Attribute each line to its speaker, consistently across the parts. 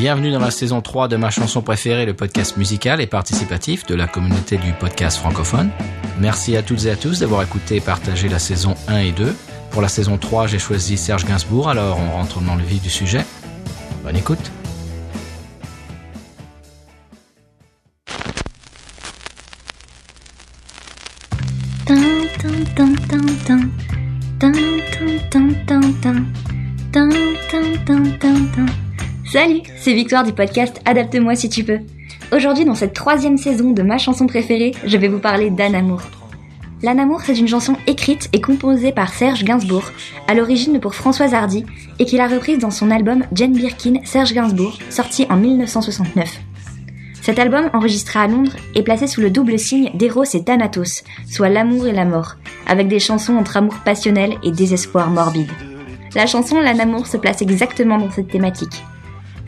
Speaker 1: Bienvenue dans la saison 3 de ma chanson préférée, le podcast musical et participatif de la communauté du podcast francophone. Merci à toutes et à tous d'avoir écouté et partagé la saison 1 et 2. Pour la saison 3, j'ai choisi Serge Gainsbourg, alors on rentre dans le vif du sujet. Bonne écoute.
Speaker 2: Salut, c'est Victoire du podcast Adapte-moi si tu peux. Aujourd'hui, dans cette troisième saison de ma chanson préférée, je vais vous parler d'Anne Amour. L'Anne Amour, c'est une chanson écrite et composée par Serge Gainsbourg, à l'origine pour Françoise Hardy, et qu'il a reprise dans son album Jane Birkin Serge Gainsbourg, sorti en 1969. Cet album, enregistré à Londres, est placé sous le double signe d'Eros et Thanatos, soit l'amour et la mort, avec des chansons entre amour passionnel et désespoir morbide. La chanson L'Anne Amour se place exactement dans cette thématique.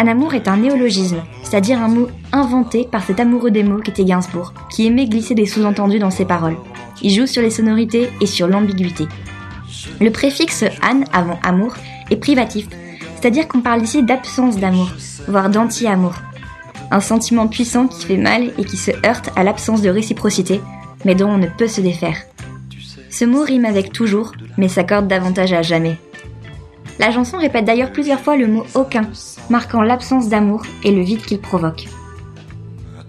Speaker 2: Un amour est un néologisme, c'est-à-dire un mot inventé par cet amoureux des mots qu'était Gainsbourg, qui aimait glisser des sous-entendus dans ses paroles. Il joue sur les sonorités et sur l'ambiguïté. Le préfixe Anne avant amour est privatif, c'est-à-dire qu'on parle ici d'absence d'amour, voire d'anti-amour. Un sentiment puissant qui fait mal et qui se heurte à l'absence de réciprocité, mais dont on ne peut se défaire. Ce mot rime avec toujours, mais s'accorde davantage à jamais. La chanson répète d'ailleurs plusieurs fois le mot aucun, marquant l'absence d'amour et le vide qu'il provoque.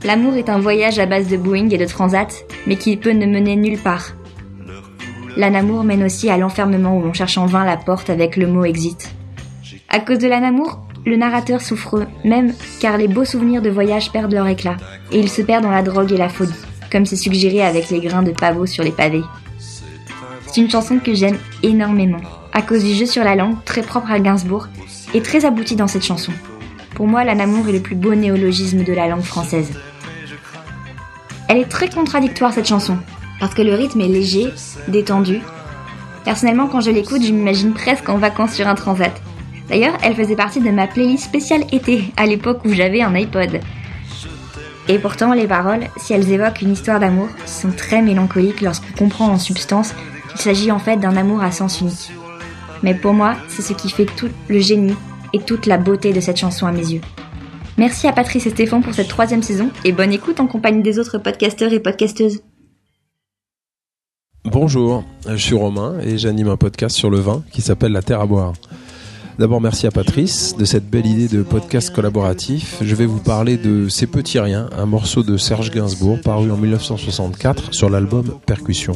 Speaker 2: L'amour est un voyage à base de Boeing et de transat, mais qui peut ne mener nulle part. L'anamour mène aussi à l'enfermement où l'on cherche en vain la porte avec le mot exit. À cause de l'anamour, le narrateur souffre même car les beaux souvenirs de voyage perdent leur éclat, et il se perd dans la drogue et la folie, comme c'est suggéré avec les grains de pavot sur les pavés. C'est une chanson que j'aime énormément, à cause du jeu sur la langue très propre à Gainsbourg et très abouti dans cette chanson. Pour moi, l'anamour est le plus beau néologisme de la langue française. Elle est très contradictoire cette chanson, parce que le rythme est léger, détendu. Personnellement, quand je l'écoute, je m'imagine presque en vacances sur un transat. D'ailleurs, elle faisait partie de ma playlist spéciale été, à l'époque où j'avais un iPod. Et pourtant, les paroles, si elles évoquent une histoire d'amour, sont très mélancoliques lorsqu'on comprend en substance qu'il s'agit en fait d'un amour à sens unique. Mais pour moi, c'est ce qui fait tout le génie et toute la beauté de cette chanson à mes yeux. Merci à Patrice et Stéphane pour cette troisième saison et bonne écoute en compagnie des autres podcasteurs et podcasteuses.
Speaker 3: Bonjour, je suis Romain et j'anime un podcast sur le vin qui s'appelle La Terre à boire. D'abord, merci à Patrice de cette belle idée de podcast collaboratif. Je vais vous parler de Ces petits riens, un morceau de Serge Gainsbourg paru en 1964 sur l'album Percussion.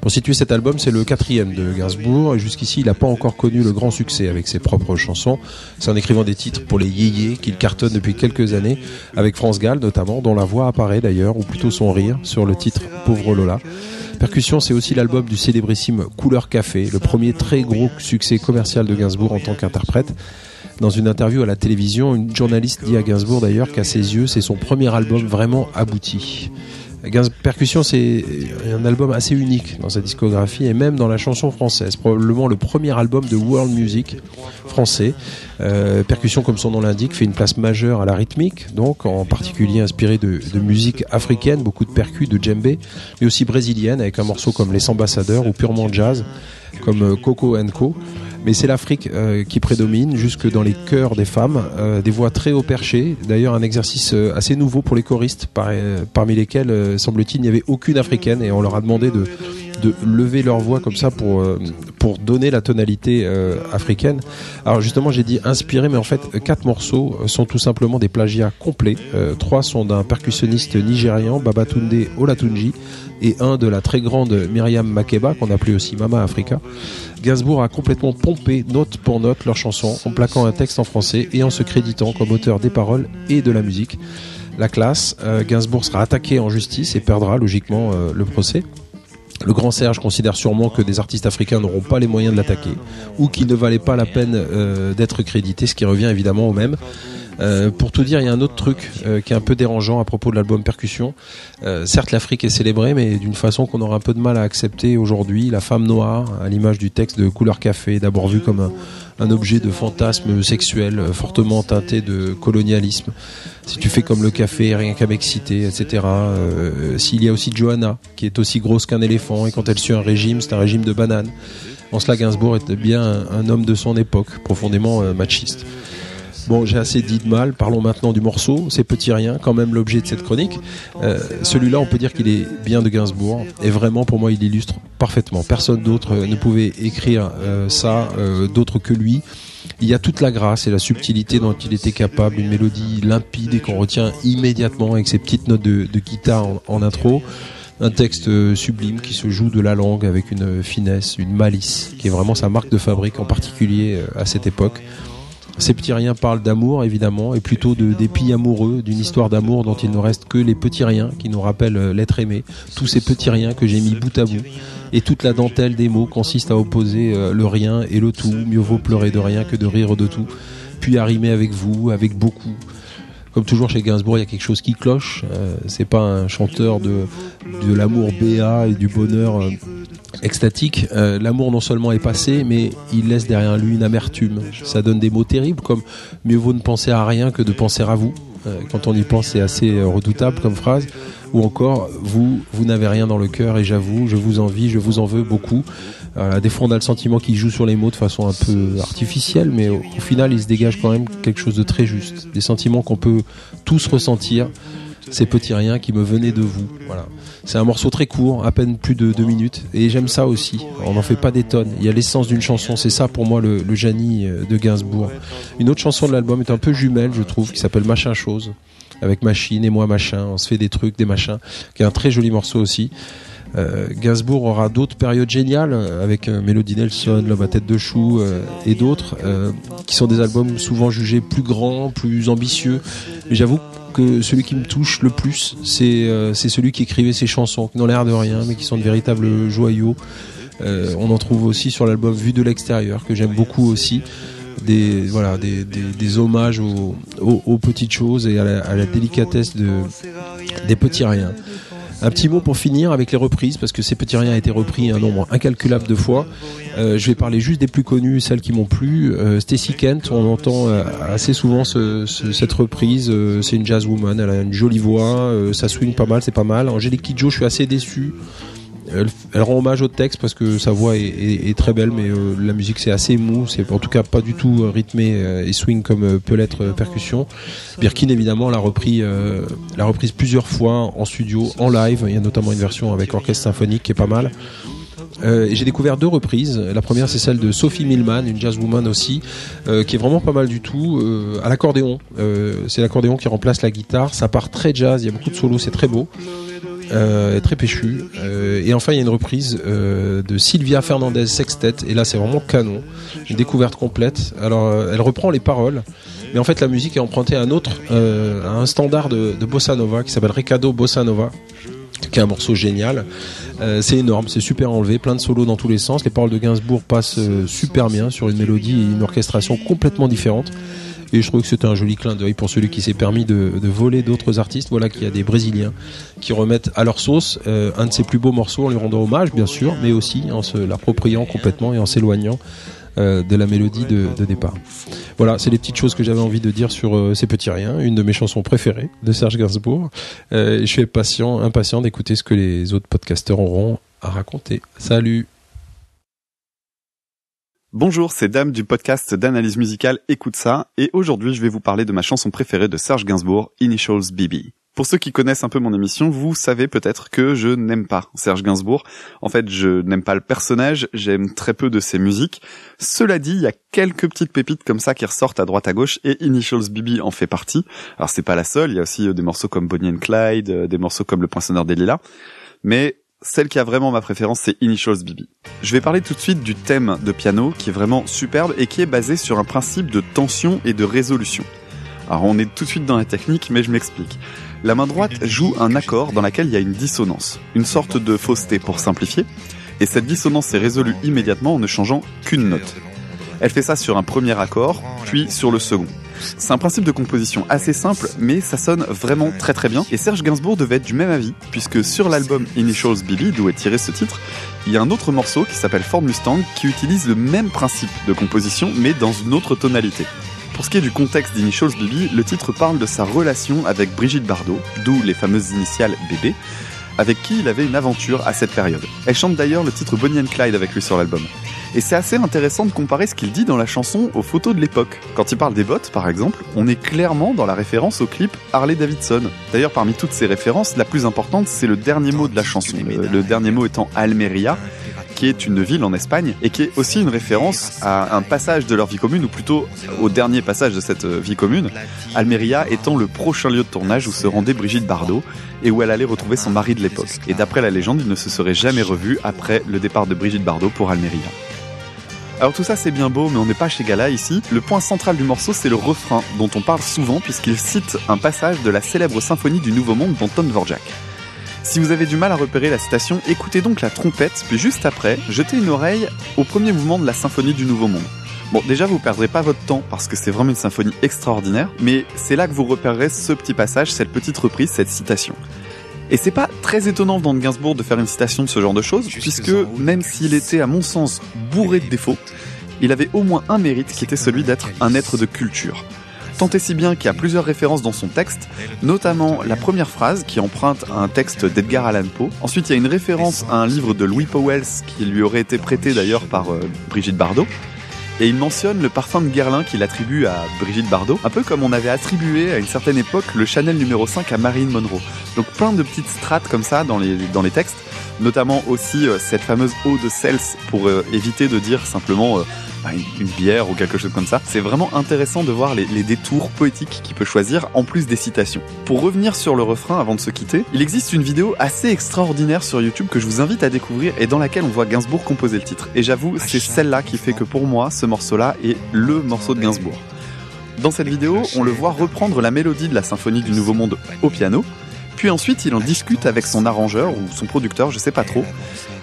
Speaker 3: Pour situer cet album, c'est le quatrième de Gainsbourg et jusqu'ici, il n'a pas encore connu le grand succès avec ses propres chansons. C'est en écrivant des titres pour les yéyés qu'il cartonne depuis quelques années, avec France Gall notamment, dont la voix apparaît d'ailleurs, ou plutôt son rire, sur le titre Pauvre Lola. Percussion, c'est aussi l'album du célébrissime Couleur Café, le premier très gros succès commercial de Gainsbourg en tant qu'interprète. Dans une interview à la télévision, une journaliste dit à Gainsbourg d'ailleurs qu'à ses yeux, c'est son premier album vraiment abouti. Percussion, c'est un album assez unique dans sa discographie et même dans la chanson française. Probablement le premier album de world music français. Euh, Percussion, comme son nom l'indique, fait une place majeure à la rythmique, donc en particulier inspiré de, musique africaine, beaucoup de percus, de djembé, mais aussi brésilienne avec un morceau comme Les Ambassadeurs ou purement jazz comme euh, Coco Co mais c'est l'Afrique euh, qui prédomine jusque dans les chœurs des femmes, euh, des voix très haut perchées. D'ailleurs, un exercice euh, assez nouveau pour les choristes, par, parmi lesquels, semble-t-il, il n'y avait aucune africaine et on leur a demandé de, de lever leur voix comme ça pour pour donner la tonalité africaine. Alors justement, j'ai dit inspiré, mais en fait, quatre morceaux sont tout simplement des plagiats complets. trois sont d'un percussionniste nigérian, Babatunde Olatunji, et un de la très grande Myriam Makeba, qu'on appelait aussi Mama Africa. Gainsbourg a complètement pompé note pour note leur chanson en plaquant un texte en français et en se créditant comme auteur des paroles et de la musique. La classe, euh, Gainsbourg sera attaqué en justice et perdra logiquement euh, le procès. Le grand Serge considère sûrement que des artistes africains n'auront pas les moyens de l'attaquer ou qu'il ne valait pas la peine euh, d'être crédité, ce qui revient évidemment au même. Euh, pour tout dire, il y a un autre truc euh, qui est un peu dérangeant à propos de l'album Percussion. Euh, certes, l'Afrique est célébrée, mais d'une façon qu'on aura un peu de mal à accepter aujourd'hui. La femme noire, à l'image du texte de Couleur Café, d'abord vue comme un, un, objet de fantasme sexuel fortement teinté de colonialisme. Si tu fais comme le café, rien qu'à m'exciter, etc. S'il y a aussi Johanna, qui est aussi grosse qu'un éléphant, et quand elle suit un régime, c'est un régime de banane. En cela, Gainsbourg était bien un, un homme de son époque, profondément machiste. Bon, j'ai assez dit de mal, parlons maintenant du morceau, c'est Petit Rien, quand même l'objet de cette chronique. Euh, celui-là, on peut dire qu'il est bien de Gainsbourg, et vraiment pour moi, il illustre parfaitement. Personne d'autre ne pouvait écrire euh, ça, euh, d'autre que lui. Il y a toute la grâce et la subtilité dont il était capable, une mélodie limpide et qu'on retient immédiatement avec ses petites notes de, guitare en intro un texte euh, sublime qui se joue de la langue avec une finesse, une malice, qui est vraiment sa marque de fabrique, en particulier euh, à cette époque. Ces petits riens parlent d'amour, évidemment, et plutôt de dépit amoureux, d'une histoire d'amour dont il ne reste que les petits riens qui nous rappellent euh, l'être aimé. Tous ces petits riens que j'ai mis bout à bout. Et toute la dentelle des mots consiste à opposer le rien et le tout. Mieux vaut pleurer de rien que de rire de tout. Puis à avec vous, avec beaucoup, comme toujours chez Gainsbourg, il y a quelque chose qui cloche. Euh, c'est pas un chanteur de, l'amour béat et du bonheur euh, extatique. Euh, l'amour non seulement est passé, mais il laisse derrière lui une amertume. Ça donne des mots terribles comme mieux vaut ne penser à rien que de penser à vous. quand on y pense, c'est assez redoutable comme phrase. Ou encore, vous, vous n'avez rien dans le cœur et j'avoue, je vous envie, je vous en veux beaucoup. Euh, des fois, on a le sentiment qu'il joue sur les mots de façon un peu artificielle, mais au, final, il se dégage quand même quelque chose de très juste. Des sentiments qu'on peut tous ressentir. Ces petits riens qui me venaient de vous. Voilà. C'est un morceau très court, à peine plus de deux minutes, et j'aime ça aussi. On n'en fait pas des tonnes. Il y a l'essence d'une chanson. C'est ça pour moi le, le euh, de Gainsbourg. Une autre chanson de l'album est un peu jumelle, je trouve, qui s'appelle Machin Chose avec Machine et moi Machin. On se fait des trucs, des machins, qui est un très joli morceau aussi. Euh, Gainsbourg aura d'autres périodes géniales euh, avec euh, Melody Nelson, L'homme à tête de chou et d'autres qui sont des albums souvent jugés plus grands, plus ambitieux. J'avoue que celui qui me touche le plus, c'est celui qui écrivait ces chansons, qui n'ont l'air de rien, mais qui sont de véritables joyaux. on en trouve aussi sur l'album Vue de l'extérieur, que j'aime beaucoup aussi. Des, voilà, des, hommages aux, petites choses et à la, délicatesse de, des petits riens. Un petit mot pour finir avec les reprises, parce que ces petits riens a été repris un nombre incalculable de fois. Euh, je vais parler juste des plus connus, celles qui m'ont plu. Euh, Stacy Kent, on entend euh, assez souvent ce, cette reprise. Euh, c'est une jazz woman, elle a une jolie voix, ça swing pas mal, c'est pas mal. Angélique Kidjo, je suis assez déçu. Elle, rend hommage au texte parce que sa voix est, très belle, mais euh, la musique c'est assez mou, c'est en tout cas pas du tout euh, rythmé euh, et swing comme peut l'être percussion. Birkin évidemment l'a repris, reprise plusieurs fois en studio, en live. Il y a notamment une version avec orchestre symphonique qui est pas mal. j'ai découvert deux reprises. La première, c'est celle de Sophie Millman, une jazzwoman aussi, qui est vraiment pas mal du tout, à l'accordéon. c'est l'accordéon qui remplace la guitare. Ça part très jazz, il y a beaucoup de solos, c'est très beau euh, très péchu. Euh, et enfin, il y a une reprise euh, de Sylvia Fernandez Sextet, et là, c'est vraiment canon. Une découverte complète. Alors, elle reprend les paroles, mais en fait, la musique est empruntée à un autre, à un standard de, bossa nova qui s'appelle Ricardo Bossa Nova qui est un morceau génial. C'est énorme, c'est super enlevé, plein de solos dans tous les sens. Les paroles de Gainsbourg passent super bien sur une mélodie et une orchestration complètement différente. Et je trouve que c'était un joli clin d'œil pour celui qui s'est permis de, voler d'autres artistes. Voilà qu'il y a des Brésiliens qui remettent à leur sauce euh, un de ses plus beaux morceaux en lui rendant hommage, bien sûr, mais aussi en se l'appropriant complètement et en s'éloignant euh, de la mélodie de, départ. Voilà, c'est les petites choses que j'avais envie de dire sur euh, ces petits riens, une de mes chansons préférées de Serge Gainsbourg. je suis impatient d'écouter ce que les autres podcasteurs auront à raconter. Salut
Speaker 4: Bonjour, c'est Dame du podcast d'analyse musicale Écoute ça, et aujourd'hui je vais vous parler de ma chanson préférée de Serge Gainsbourg, Initials BB. Pour ceux qui connaissent un peu mon émission, vous savez peut-être que je n'aime pas Serge Gainsbourg. En fait, je n'aime pas le personnage, j'aime très peu de ses musiques. Cela dit, il y a quelques petites pépites comme ça qui ressortent à droite à gauche et Initials BB en fait partie. Alors c'est pas la seule, il y a aussi euh, des morceaux comme Bonnie and Clyde, euh, des morceaux comme Le Poinçonneur des Lilas. Mais celle qui a vraiment ma préférence, c'est Initials BB. Je vais parler tout de suite du thème de piano qui est vraiment superbe et qui est basé sur un principe de tension et de résolution. Alors on est tout de suite dans la technique, mais je m'explique. La main droite joue un accord dans lequel il y a une dissonance, une sorte de fausseté pour simplifier, et cette dissonance est résolue immédiatement en ne changeant qu'une note. Elle fait ça sur un premier accord, puis sur le second. C'est un principe de composition assez simple, mais ça sonne vraiment très très bien. Et Serge Gainsbourg devait être du même avis, puisque sur l'album Initials BB, d'où est tiré ce titre, il y a un autre morceau qui s'appelle Ford Mustang qui utilise le même principe de composition, mais dans une autre tonalité. Pour ce qui est du contexte d'Initials BB, le titre parle de sa relation avec Brigitte Bardot, d'où les fameuses initiales BB, avec qui il avait une aventure à cette période. Elle chante d'ailleurs le titre Bonnie and Clyde avec lui sur l'album. Et c'est assez intéressant de comparer ce qu'il dit dans la chanson aux photos de l'époque. Quand il parle des bottes, par exemple, on est clairement dans la référence au clip Harley Davidson. D'ailleurs, parmi toutes ces références, la plus importante, c'est le dernier mot de la chanson. Le, le dernier mot étant Almeria, qui est une ville en Espagne et qui est aussi une référence à un passage de leur vie commune, ou plutôt au dernier passage de cette vie commune, Almeria étant le prochain lieu de tournage où se rendait Brigitte Bardot et où elle allait retrouver son mari de l'époque. Et d'après la légende, ils ne se seraient jamais revus après le départ de Brigitte Bardot pour Almeria. Alors tout ça c'est bien beau, mais on n'est pas chez Gala ici. Le point central du morceau c'est le refrain, dont on parle souvent puisqu'il cite un passage de la célèbre symphonie du Nouveau Monde d'Anton Dvorak. Si vous avez du mal à repérer la citation, écoutez donc la trompette, puis juste après, jetez une oreille au premier mouvement de la symphonie du Nouveau Monde. Bon, déjà, vous perdrez pas votre temps parce que c'est vraiment une symphonie extraordinaire, mais c'est là que vous repérerez ce petit passage, cette petite reprise, cette citation. Et c'est pas très étonnant dans Gainsbourg de faire une citation de ce genre de choses, puisque même s'il était à mon sens bourré de défauts, il avait au moins un mérite qui était celui d'être un être de culture. Tant et si bien qu'il y a plusieurs références dans son texte, notamment la première phrase qui emprunte à un texte d'Edgar Allan Poe. Ensuite, il y a une référence à un livre de Louis Powell qui lui aurait été prêté d'ailleurs par euh, Brigitte Bardot. Et il mentionne le parfum de Guerlain qu'il attribue à Brigitte Bardot, un peu comme on avait attribué à une certaine époque le Chanel numéro 5 à Marilyn Monroe. Donc plein de petites strates comme ça dans les, dans les textes, notamment aussi euh, cette fameuse eau de Cels pour euh, éviter de dire simplement une, bière ou quelque chose comme ça. C'est vraiment intéressant de voir les, les détours poétiques qu'il peut choisir en plus des citations. Pour revenir sur le refrain avant de se quitter, il existe une vidéo assez extraordinaire sur YouTube que je vous invite à découvrir et dans laquelle on voit Gainsbourg composer le titre. Et j'avoue, c'est celle-là qui fait que pour moi, ce morceau-là est le morceau de Gainsbourg. Dans cette vidéo, on le voit reprendre la mélodie de la symphonie du Nouveau Monde au piano, puis ensuite il en discute avec son arrangeur ou son producteur, je sais pas trop,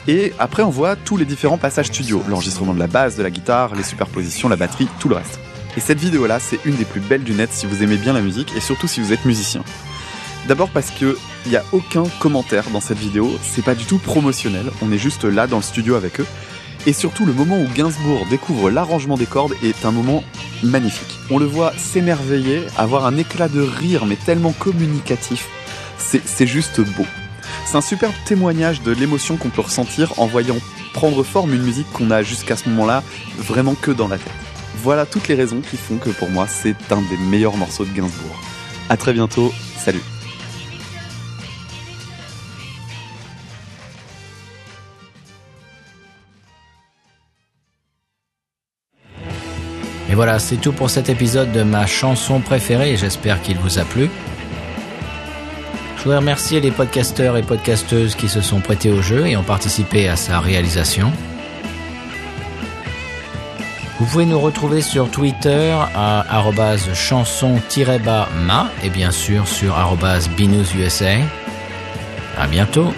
Speaker 4: et après, on voit tous les différents passages studio, l'enregistrement de la basse, de la guitare, les superpositions, la batterie, tout le reste. Et cette vidéo-là, c'est une des plus belles du net si vous aimez bien la musique et surtout si vous êtes musicien. D'abord parce que il n'y a aucun commentaire dans cette vidéo, c'est pas du tout promotionnel, on est juste là dans le studio avec eux. Et surtout, le moment où Gainsbourg découvre l'arrangement des cordes est un moment magnifique. On le voit s'émerveiller, avoir un éclat de rire, mais tellement communicatif. C'est juste beau. C'est un superbe témoignage de l'émotion qu'on peut ressentir en voyant prendre forme une musique qu'on a jusqu'à ce moment-là vraiment que dans la tête. Voilà toutes les raisons qui font que pour moi c'est un des meilleurs morceaux de Gainsbourg. A très bientôt, salut
Speaker 1: Et voilà, c'est tout pour cet épisode de ma chanson préférée, j'espère qu'il vous a plu. Je voudrais remercier les podcasteurs et podcasteuses qui se sont prêtés au jeu et ont participé à sa réalisation. Vous pouvez nous retrouver sur Twitter à chanson-ma et bien sûr sur binoususa. À bientôt